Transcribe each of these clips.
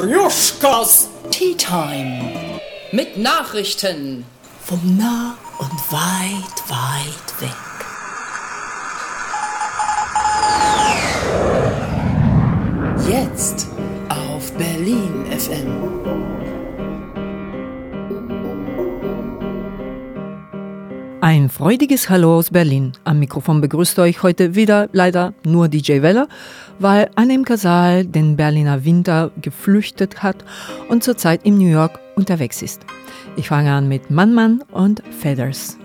Matryoshkas Tea Time. Mit Nachrichten. Vom nah und weit, weit weg. Jetzt Ein freudiges Hallo aus Berlin. Am Mikrofon begrüßt euch heute wieder leider nur DJ Weller, weil Annem Casal den Berliner Winter geflüchtet hat und zurzeit in New York unterwegs ist. Ich fange an mit Mann Mann und Feathers.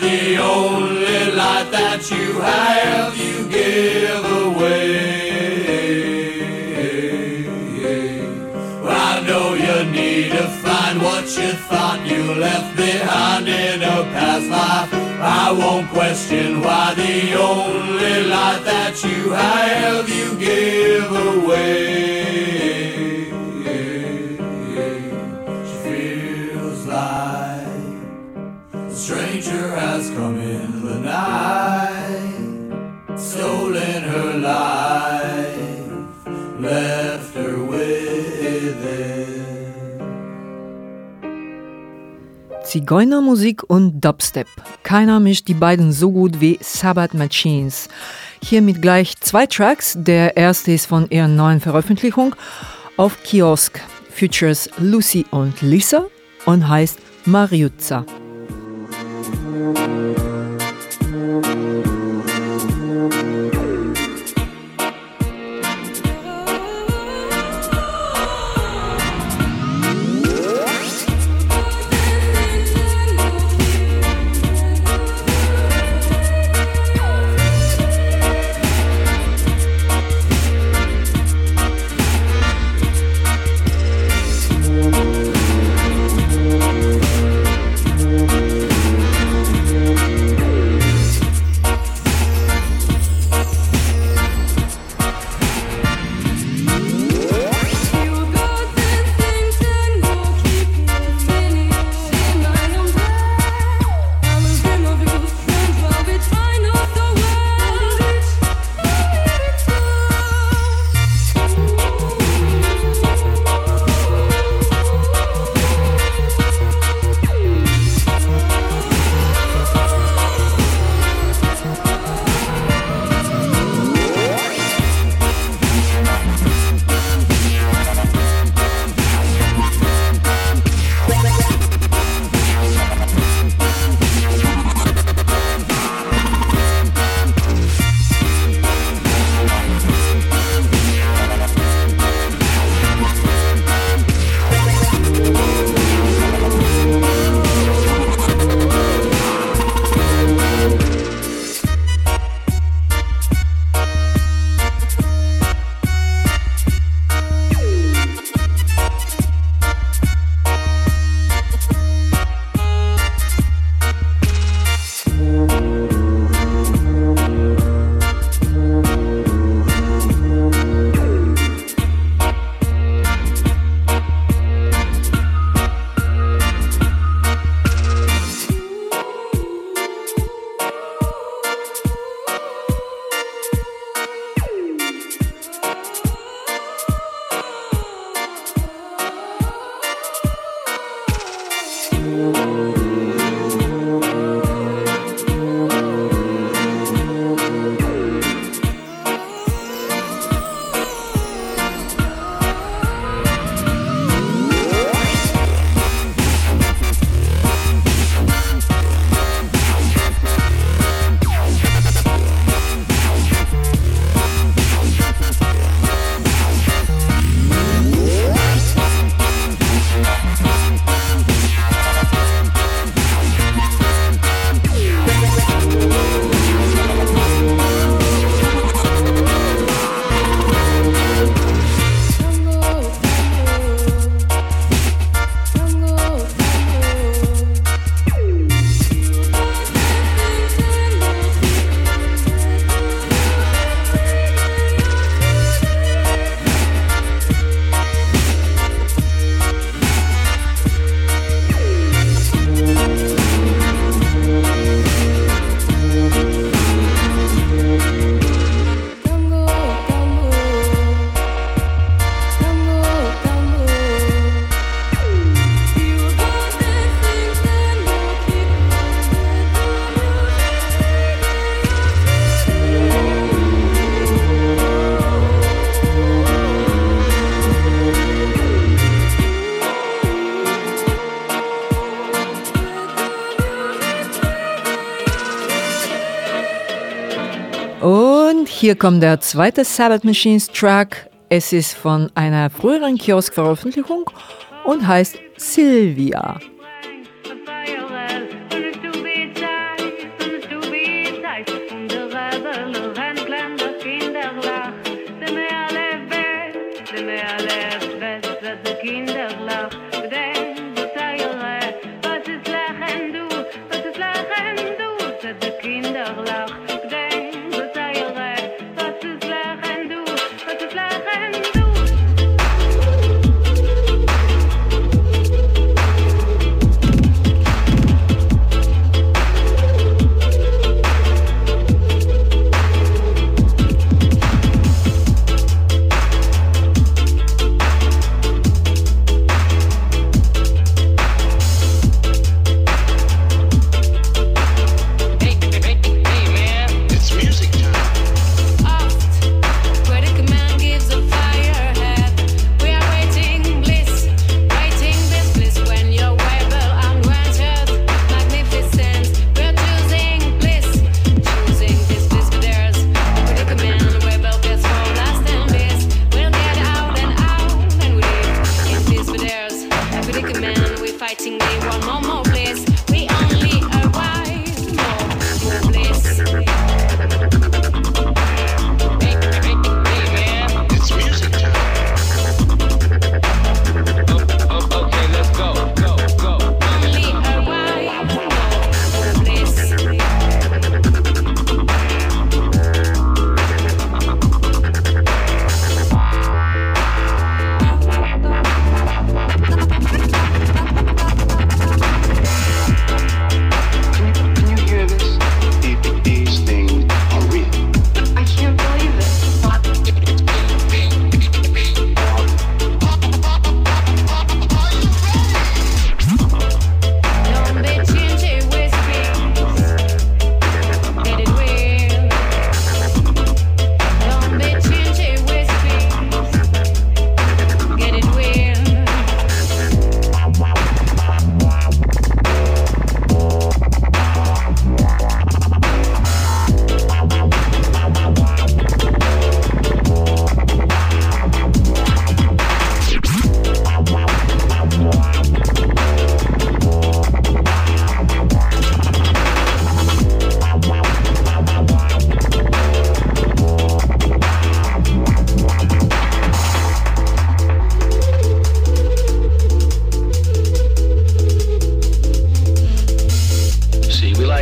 The only light that you have, you give away. Well, I know you need to find what you thought you left behind in a past life. I won't question why the only light that you have, you give away. Zigeunermusik und Dubstep. Keiner mischt die beiden so gut wie Sabbath Machines. Hier mit gleich zwei Tracks. Der erste ist von ihrer neuen Veröffentlichung auf Kiosk. Features Lucy und Lisa und heißt Mariuzza. Música hier kommt der zweite Sabbath Machines Track. Es ist von einer früheren Kiosk-Veröffentlichung und heißt Sylvia.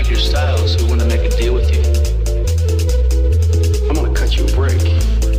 like your style, so we want to make a deal with you. I'm going to cut you a break.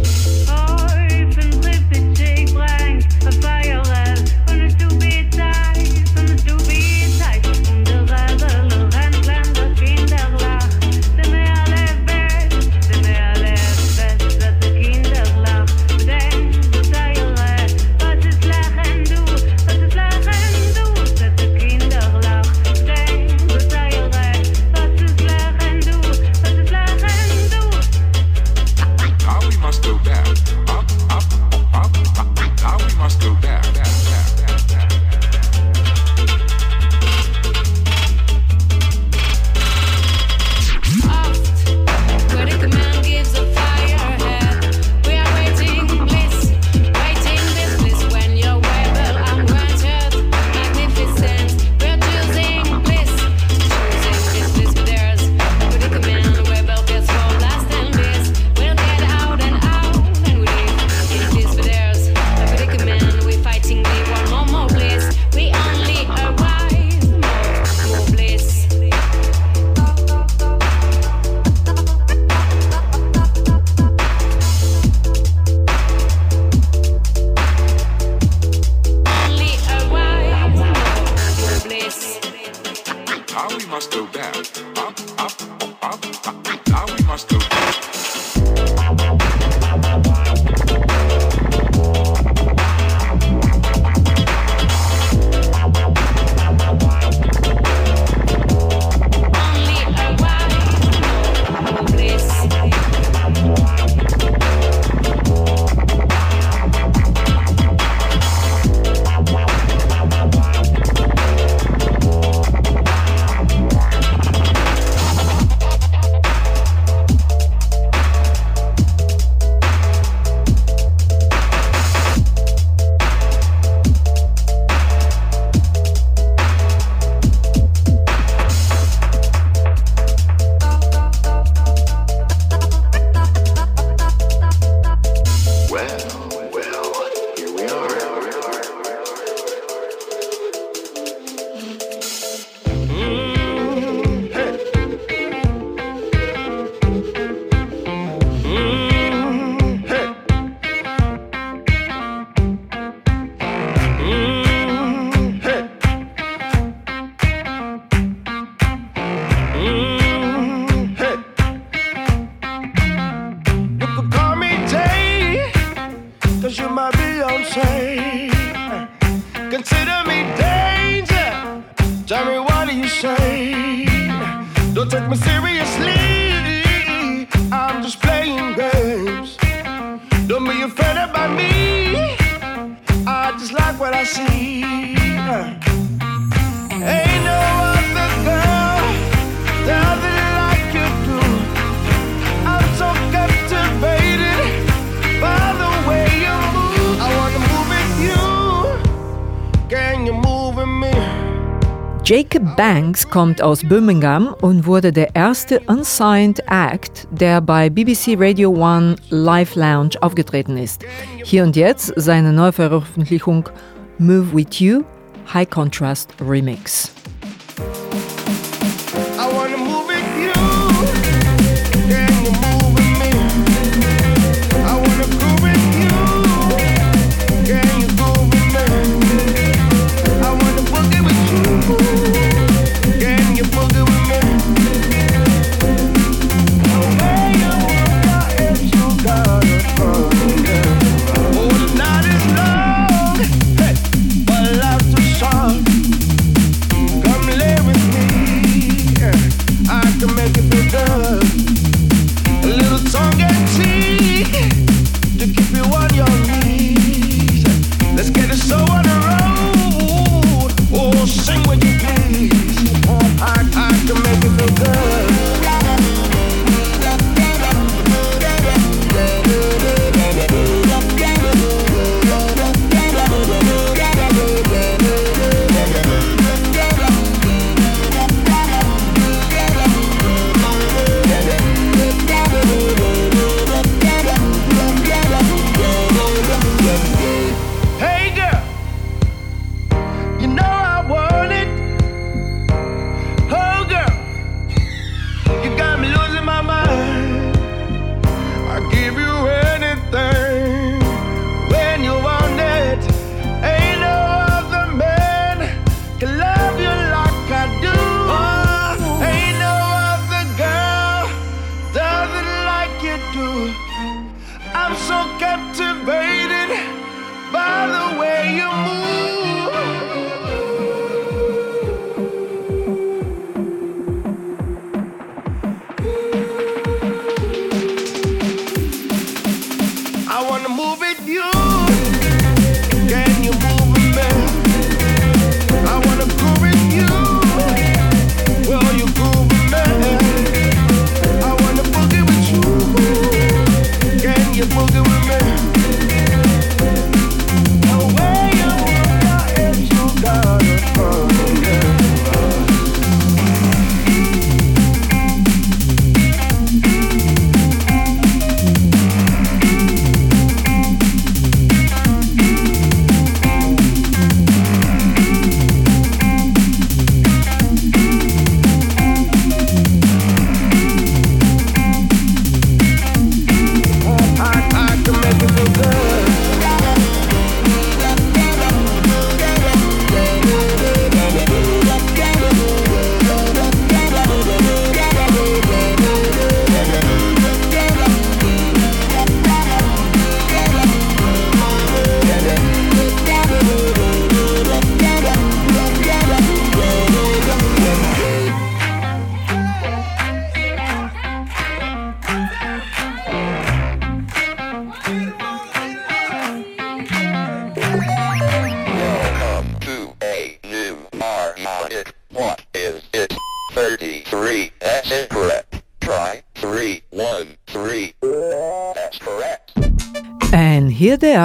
Banks kommt aus Birmingham und wurde der erste unsigned Act, der bei BBC Radio 1 Live Lounge aufgetreten ist. Hier und jetzt seine Neuveröffentlichung Move With You High Contrast Remix.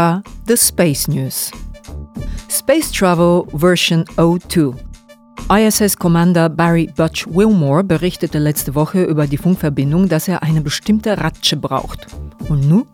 war The Space News. Space Travel Version 02. ISS-Commander Barry Butch Wilmore berichtete letzte Woche über die Funkverbindung, dass er eine bestimmte Ratsche braucht. Und nun?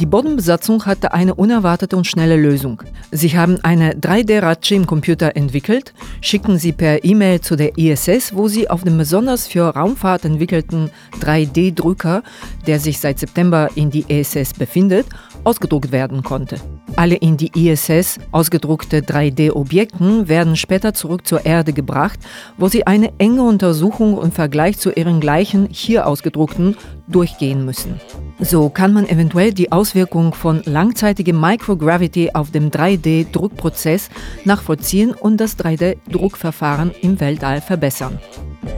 Die Bodenbesatzung hatte eine unerwartete und schnelle Lösung. Sie haben eine 3D-Ratsche im Computer entwickelt, schicken sie per E-Mail zu der ISS, wo sie auf dem besonders für Raumfahrt entwickelten 3D-Drücker, der sich seit September in die ISS befindet, ausgedruckt werden konnte. Alle in die ISS ausgedruckte 3D-Objekten werden später zurück zur Erde gebracht, wo sie eine enge Untersuchung im Vergleich zu ihren gleichen hier ausgedruckten durchgehen müssen. So kann man eventuell die Auswirkung von langzeitigem Microgravity auf dem 3D-Druckprozess nachvollziehen und das 3D-Druckverfahren im Weltall verbessern.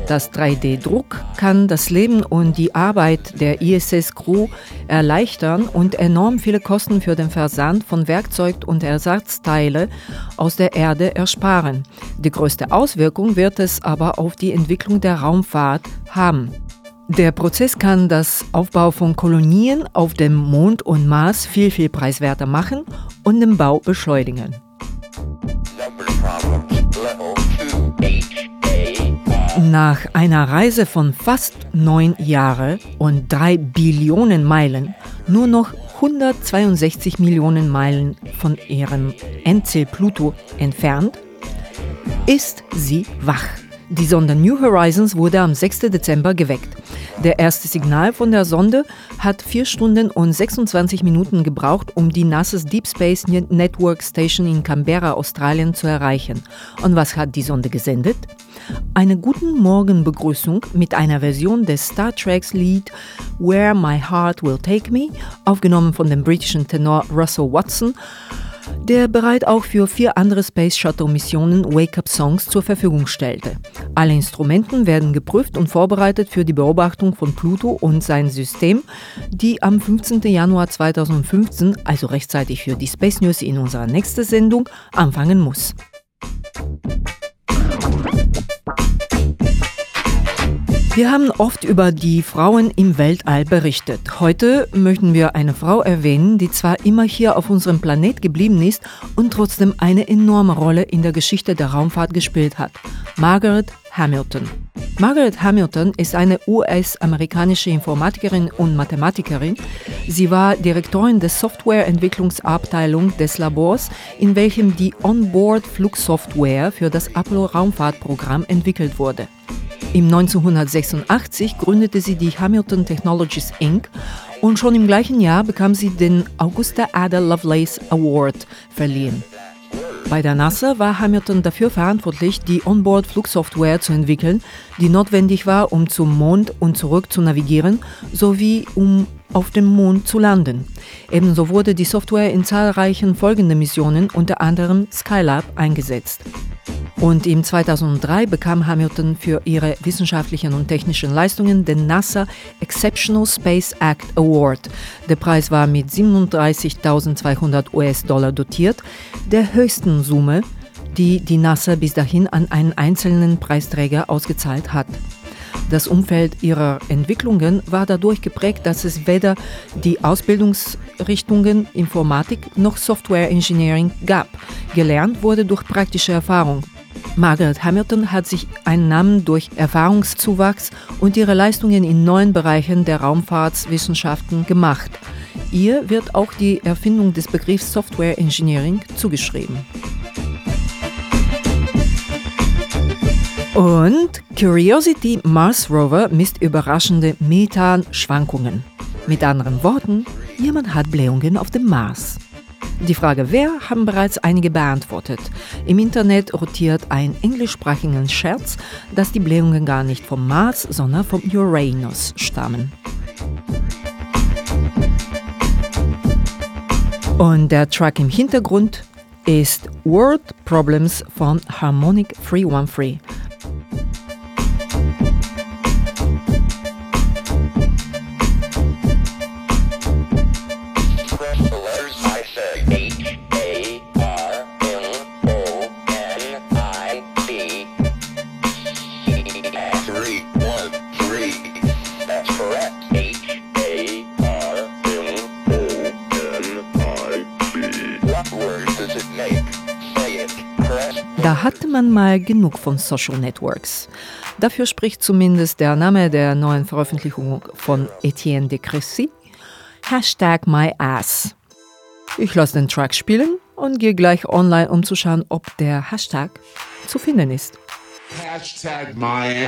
Das 3D-Druck kann das Leben und die Arbeit der ISS-Crew erleichtern und enorm viele Kosten für den Versand von Werkzeug und Ersatzteile aus der Erde ersparen. Die größte Auswirkung wird es aber auf die Entwicklung der Raumfahrt haben. Der Prozess kann das Aufbau von Kolonien auf dem Mond und Mars viel, viel preiswerter machen und den Bau beschleunigen. Number problems. Level 2 HA. Nach einer Reise von fast neun Jahren und drei Billionen Meilen, nur noch 162 Millionen Meilen von ihrem Endziel Pluto entfernt, ist sie wach. Die Sonde New Horizons wurde am 6. Dezember geweckt. Der erste Signal von der Sonde hat 4 Stunden und 26 Minuten gebraucht, um die NASA's Deep Space Network Station in Canberra, Australien zu erreichen. Und was hat die Sonde gesendet? Eine guten Morgenbegrüßung mit einer Version des Star Treks Lied Where My Heart Will Take Me, aufgenommen von dem britischen Tenor Russell Watson, der bereit auch für vier andere Space Shuttle Missionen Wake-up-Songs zur Verfügung stellte. Alle Instrumenten werden geprüft und vorbereitet für die Beobachtung von Pluto und sein System, die am 15. Januar 2015, also rechtzeitig für die Space News in unserer nächsten Sendung, anfangen muss. Wir haben oft über die Frauen im Weltall berichtet. Heute möchten wir eine Frau erwähnen, die zwar immer hier auf unserem Planet geblieben ist und trotzdem eine enorme Rolle in der Geschichte der Raumfahrt gespielt hat. Margaret Hamilton. Margaret Hamilton ist eine US-amerikanische Informatikerin und Mathematikerin. Sie war Direktorin der Softwareentwicklungsabteilung des Labors, in welchem die Onboard-Flugsoftware für das Apollo-Raumfahrtprogramm entwickelt wurde. Im 1986 gründete sie die Hamilton Technologies Inc. und schon im gleichen Jahr bekam sie den Augusta Ada Lovelace Award verliehen. Bei der NASA war Hamilton dafür verantwortlich, die Onboard-Flugsoftware zu entwickeln, die notwendig war, um zum Mond und zurück zu navigieren, sowie um auf dem Mond zu landen. Ebenso wurde die Software in zahlreichen folgenden Missionen, unter anderem Skylab, eingesetzt. Und im 2003 bekam Hamilton für ihre wissenschaftlichen und technischen Leistungen den NASA Exceptional Space Act Award. Der Preis war mit 37.200 US-Dollar dotiert, der höchsten Summe, die die NASA bis dahin an einen einzelnen Preisträger ausgezahlt hat. Das Umfeld ihrer Entwicklungen war dadurch geprägt, dass es weder die Ausbildungsrichtungen Informatik noch Software Engineering gab. Gelernt wurde durch praktische Erfahrung. Margaret Hamilton hat sich einen Namen durch Erfahrungszuwachs und ihre Leistungen in neuen Bereichen der Raumfahrtswissenschaften gemacht. Ihr wird auch die Erfindung des Begriffs Software Engineering zugeschrieben. Und Curiosity Mars Rover misst überraschende Methan-Schwankungen. Mit anderen Worten, jemand hat Blähungen auf dem Mars. Die Frage wer haben bereits einige beantwortet. Im Internet rotiert ein englischsprachiger Scherz, dass die Blähungen gar nicht vom Mars, sondern vom Uranus stammen. Und der Track im Hintergrund ist Word Problems von Harmonic 313. Man mal genug von Social Networks. Dafür spricht zumindest der Name der neuen Veröffentlichung von Etienne de Crécy, Hashtag MyAss. Ich lasse den Track spielen und gehe gleich online, um zu schauen, ob der Hashtag zu finden ist. Hashtag my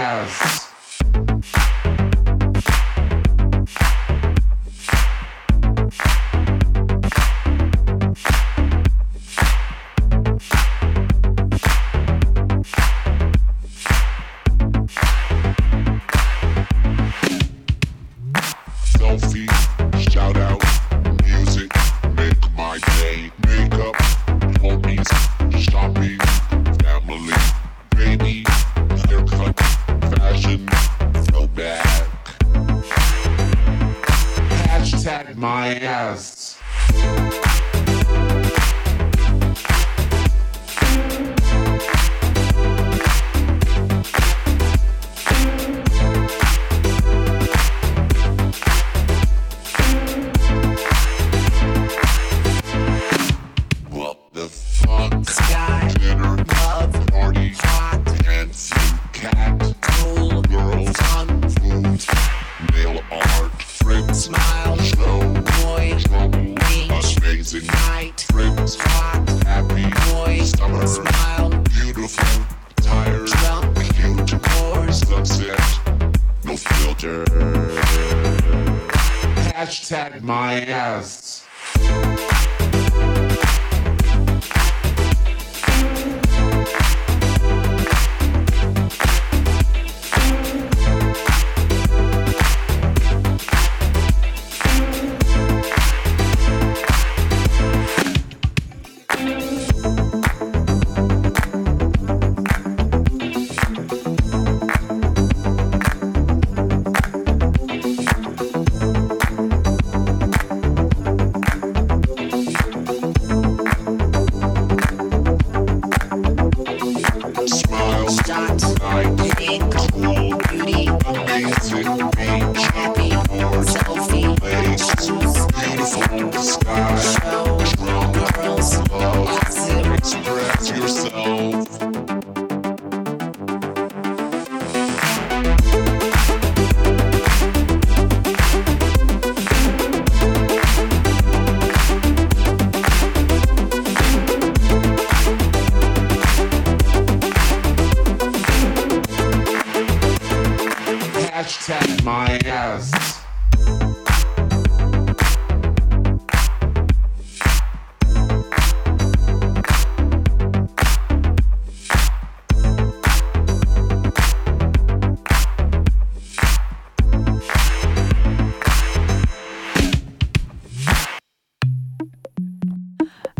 Hashtag my ass.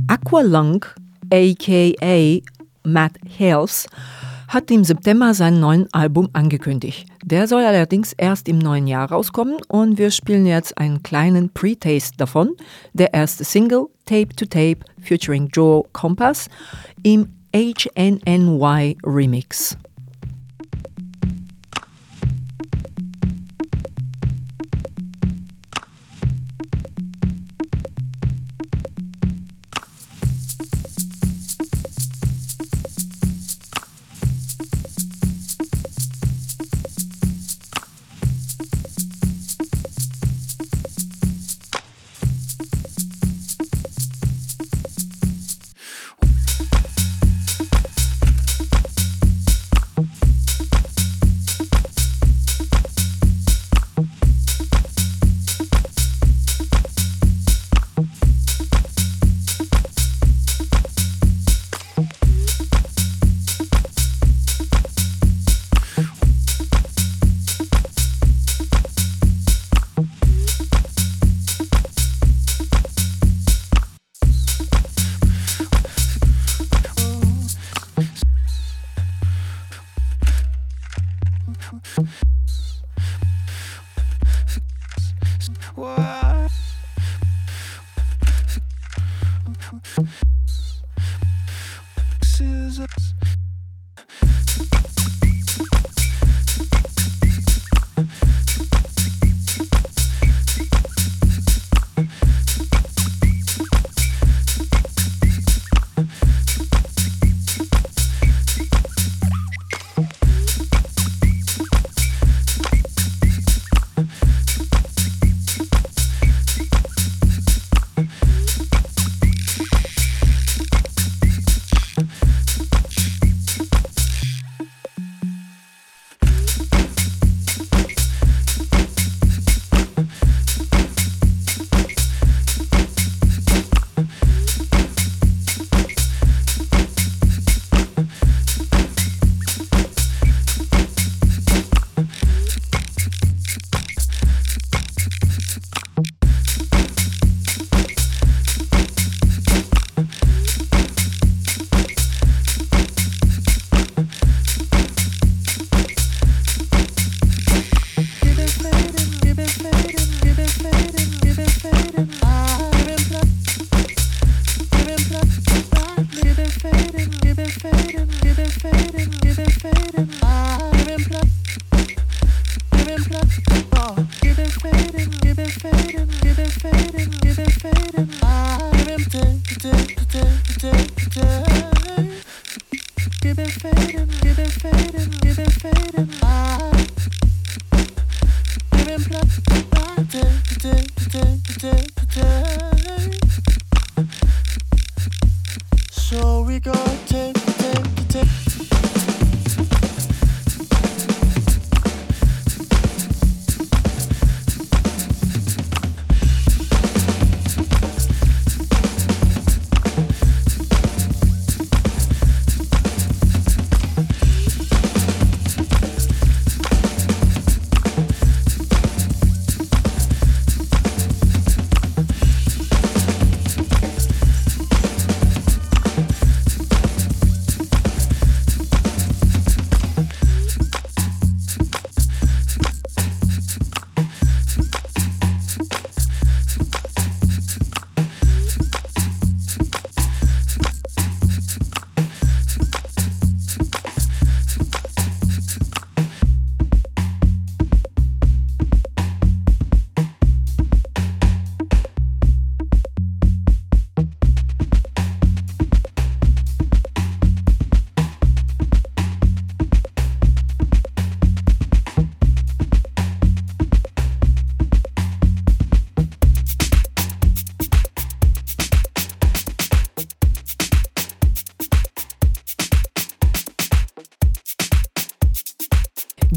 Aqualung, aka Matt Hales, hat im September sein neuen Album angekündigt. Der soll allerdings erst im neuen Jahr rauskommen und wir spielen jetzt einen kleinen Pre-Taste davon. Der erste Single, Tape to Tape, featuring Joe Compass, im HNNY Remix. Jesus.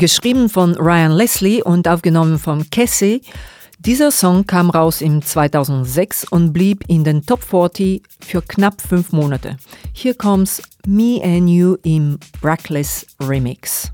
Geschrieben von Ryan Leslie und aufgenommen von Cassie. Dieser Song kam raus im 2006 und blieb in den Top 40 für knapp fünf Monate. Hier kommt's Me and You im Brackless Remix.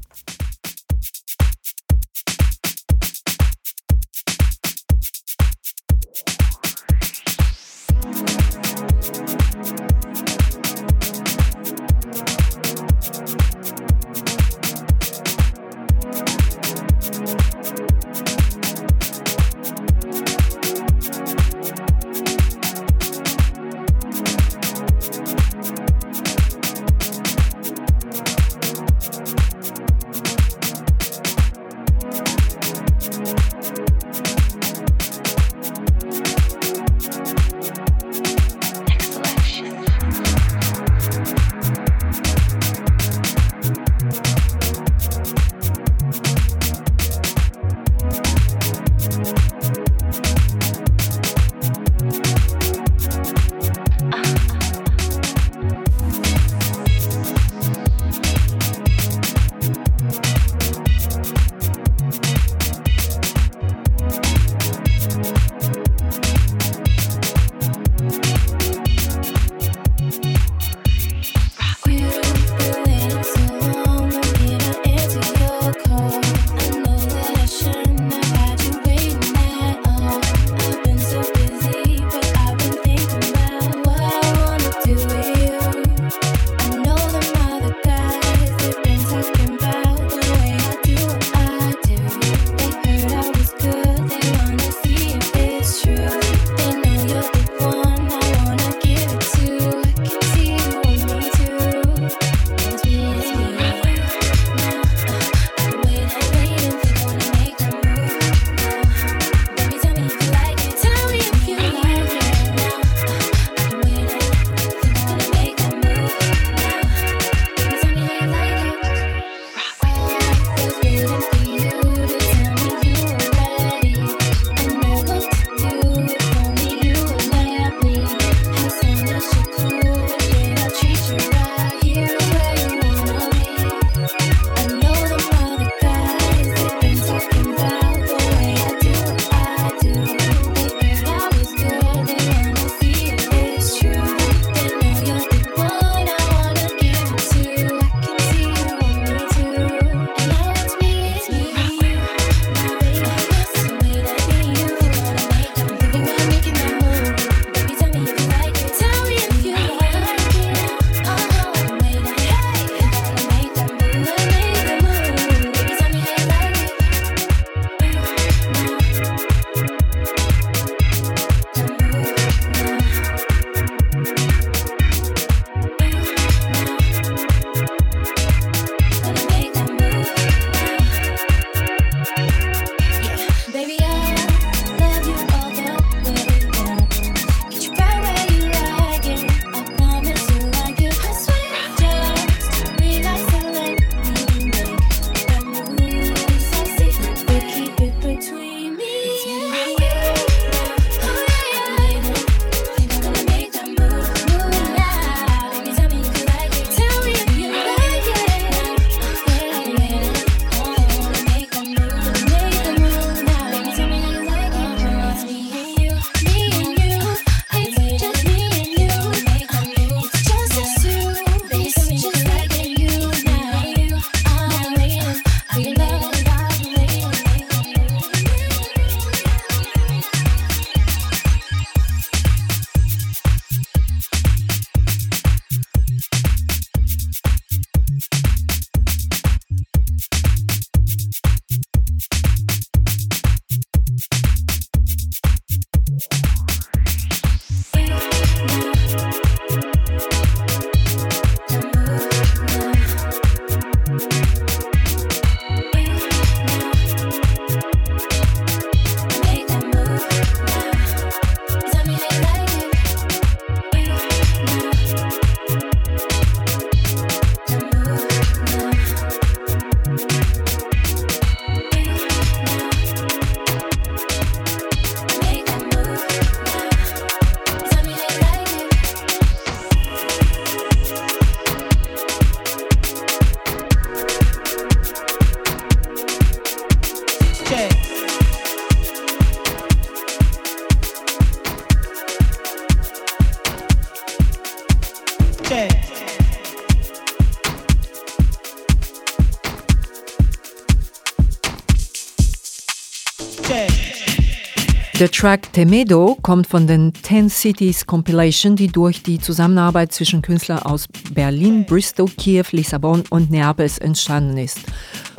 Track Temedo kommt von den Ten Cities Compilation, die durch die Zusammenarbeit zwischen Künstlern aus Berlin, Bristol, Kiew, Lissabon und Neapels entstanden ist.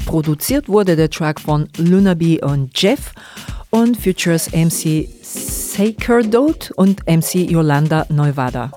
Produziert wurde der Track von Lunaby und Jeff und features MC Sacerdote und MC Yolanda Neuwada.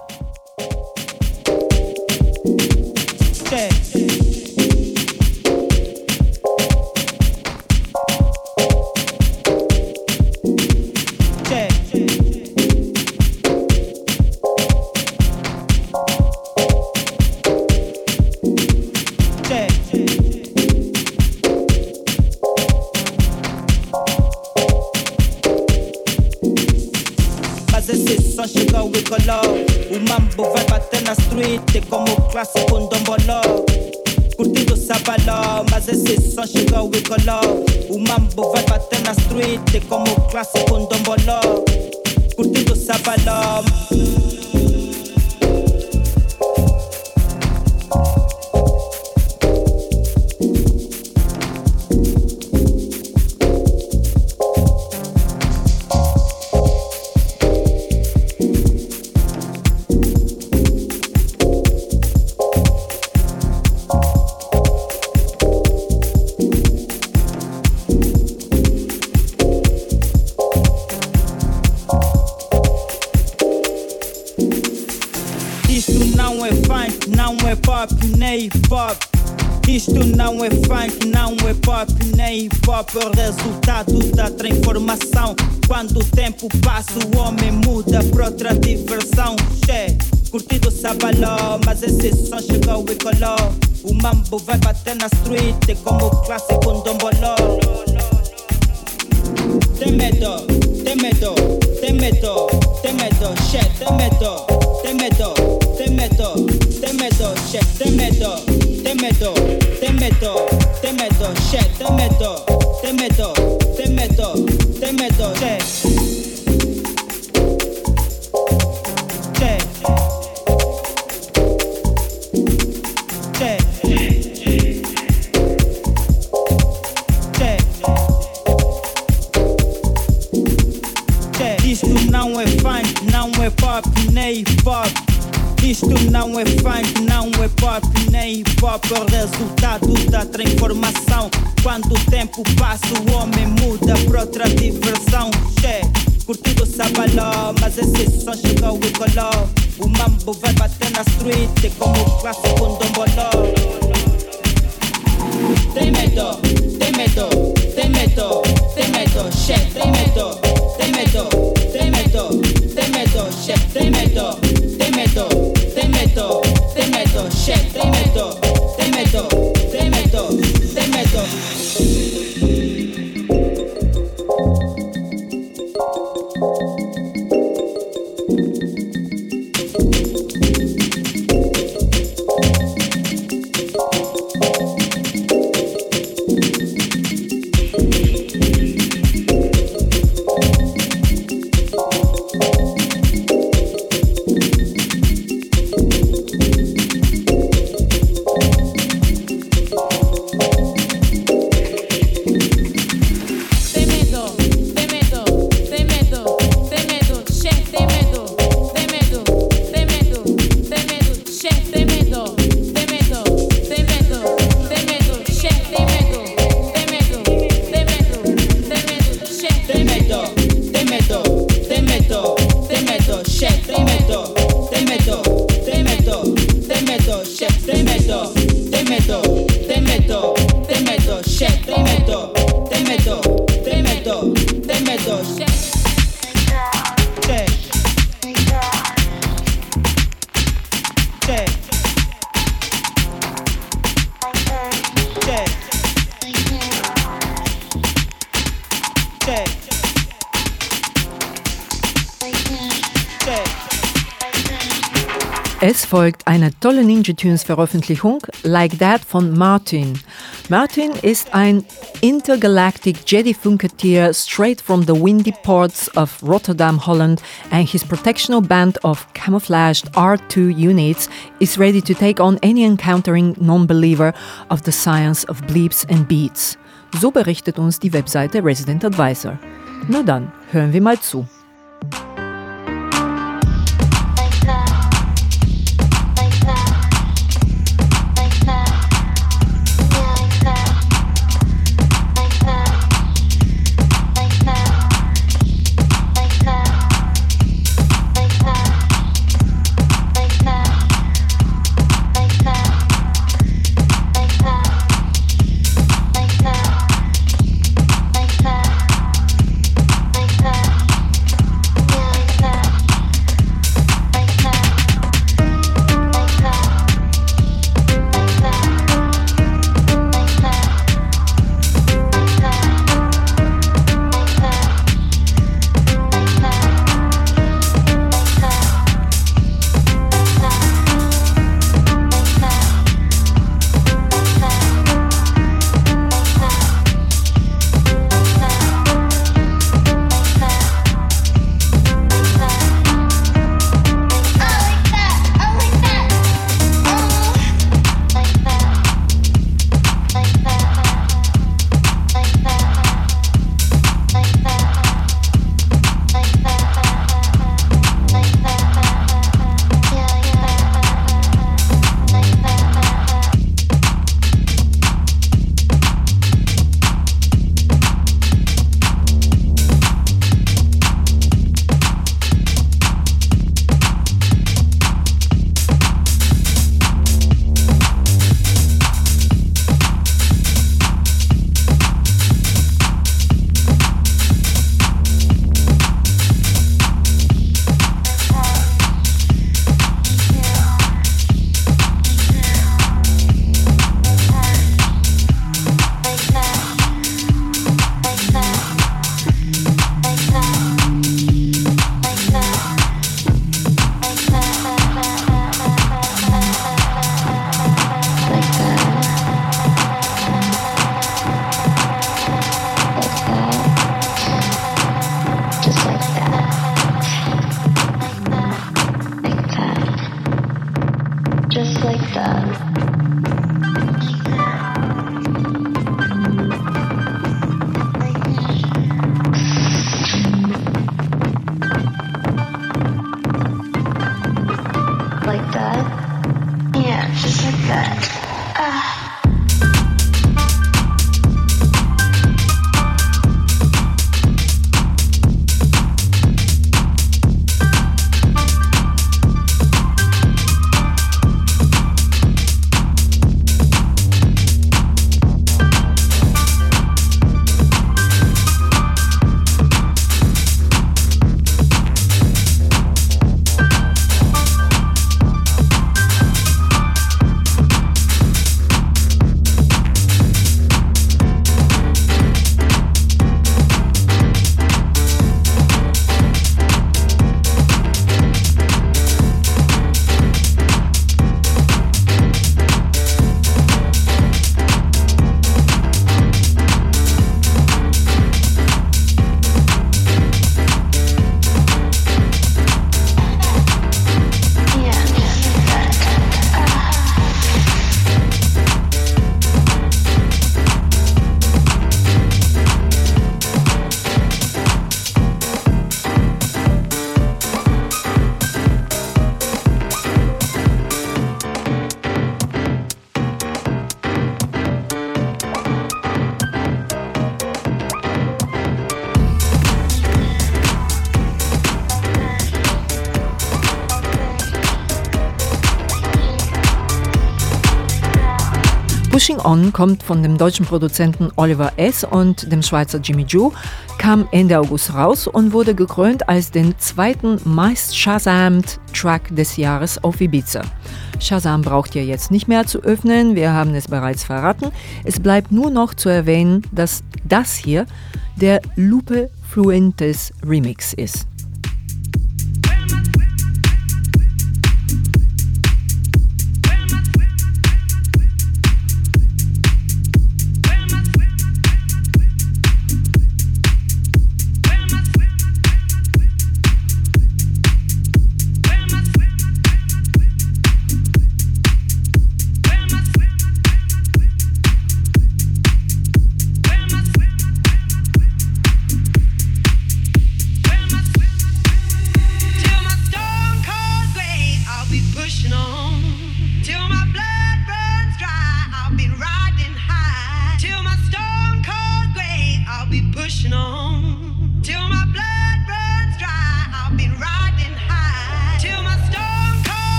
we color Umambo vibe at na street Te como clase con don bolor Curtido sabalom hip hop. Isto não é funk, não é pop, nem hip hop. É o resultado da transformação. Quando o tempo passa, o homem muda pra outra diversão. Che, curtido sabaló, mas esse som chegou e colou. O mambo vai bater na street, é suite, iconographie. Te meto, te meto, te meto, te meto, chef, te meto, te meto, te meto, te meto, chef, te meto. Tolle Ninja Tunes Veröffentlichung, Like That von Martin. Martin ist ein intergalactic Jedi Funketier straight from the windy ports of Rotterdam, Holland, and his protectional band of camouflaged R2 units is ready to take on any encountering non-believer of the science of bleeps and beats. So berichtet uns die Webseite Resident Advisor. Na dann, hören wir mal zu. Pushing On kommt von dem deutschen Produzenten Oliver S. und dem Schweizer Jimmy Joo, kam Ende August raus und wurde gekrönt als den zweiten meist Shazamed Track des Jahres auf Ibiza. Shazam braucht ihr jetzt nicht mehr zu öffnen, wir haben es bereits verraten. Es bleibt nur noch zu erwähnen, dass das hier der Lupe Fluentes Remix ist.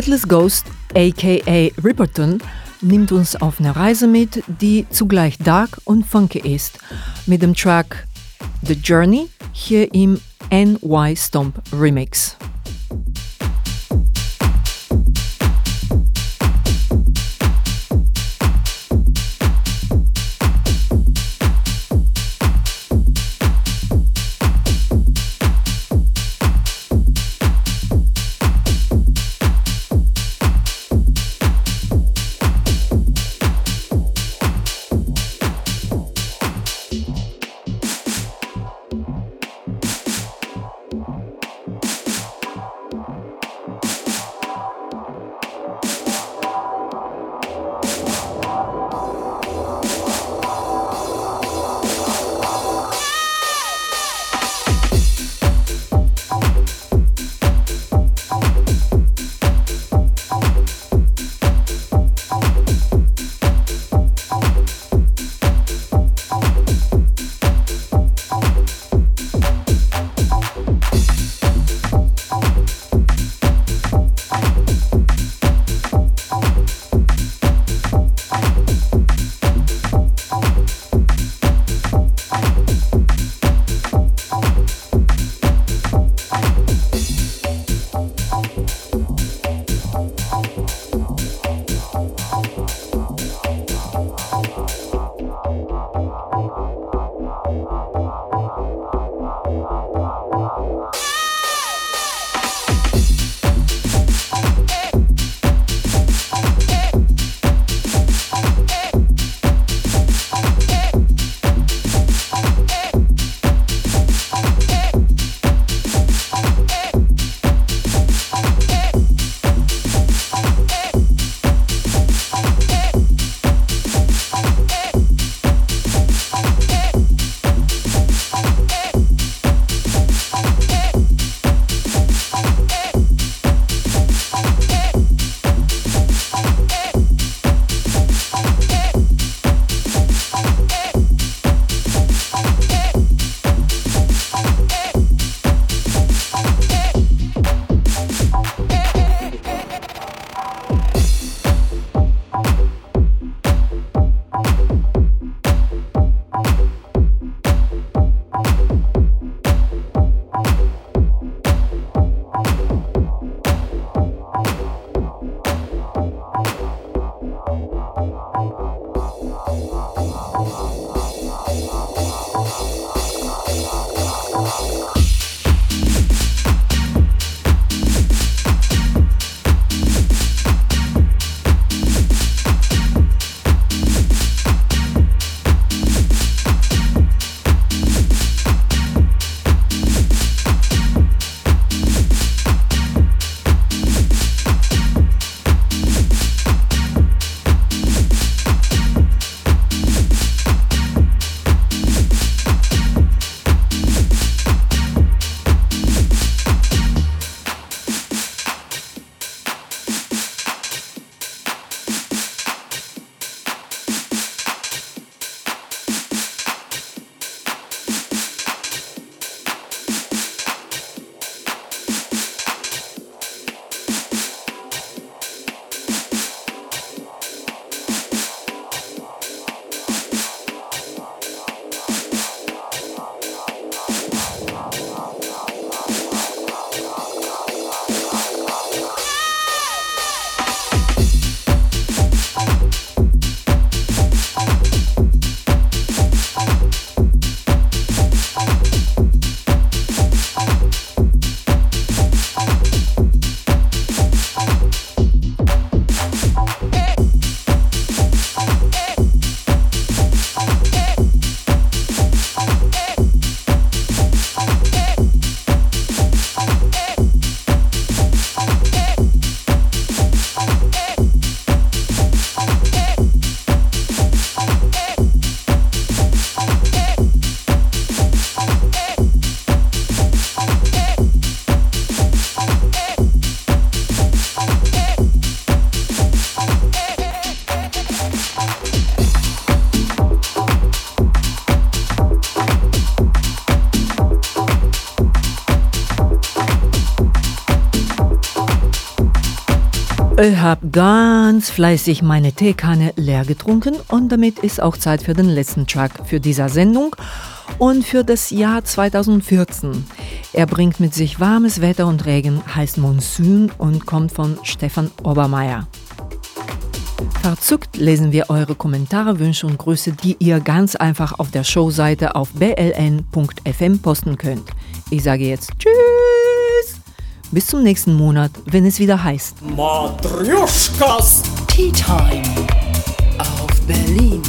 Headless Ghost, aka Ripperton, nimmt uns auf eine Reise mit, die zugleich dark und funky ist, mit dem Track The Journey hier im NY Stomp Remix. Ich habe ganz fleißig meine Teekanne leer getrunken und damit ist auch Zeit für den letzten Track für dieser Sendung und für das Jahr 2014. Er bringt mit sich warmes Wetter und Regen, heißt Monsun und kommt von Stefan Obermeier. Verzückt lesen wir eure Kommentare, Wünsche und Grüße, die ihr ganz einfach auf der Showseite auf bln.fm posten könnt. Ich sage jetzt Tschüss! Bis zum nächsten Monat, wenn es wieder heißt. Matryoshkas Tea Time auf Berlin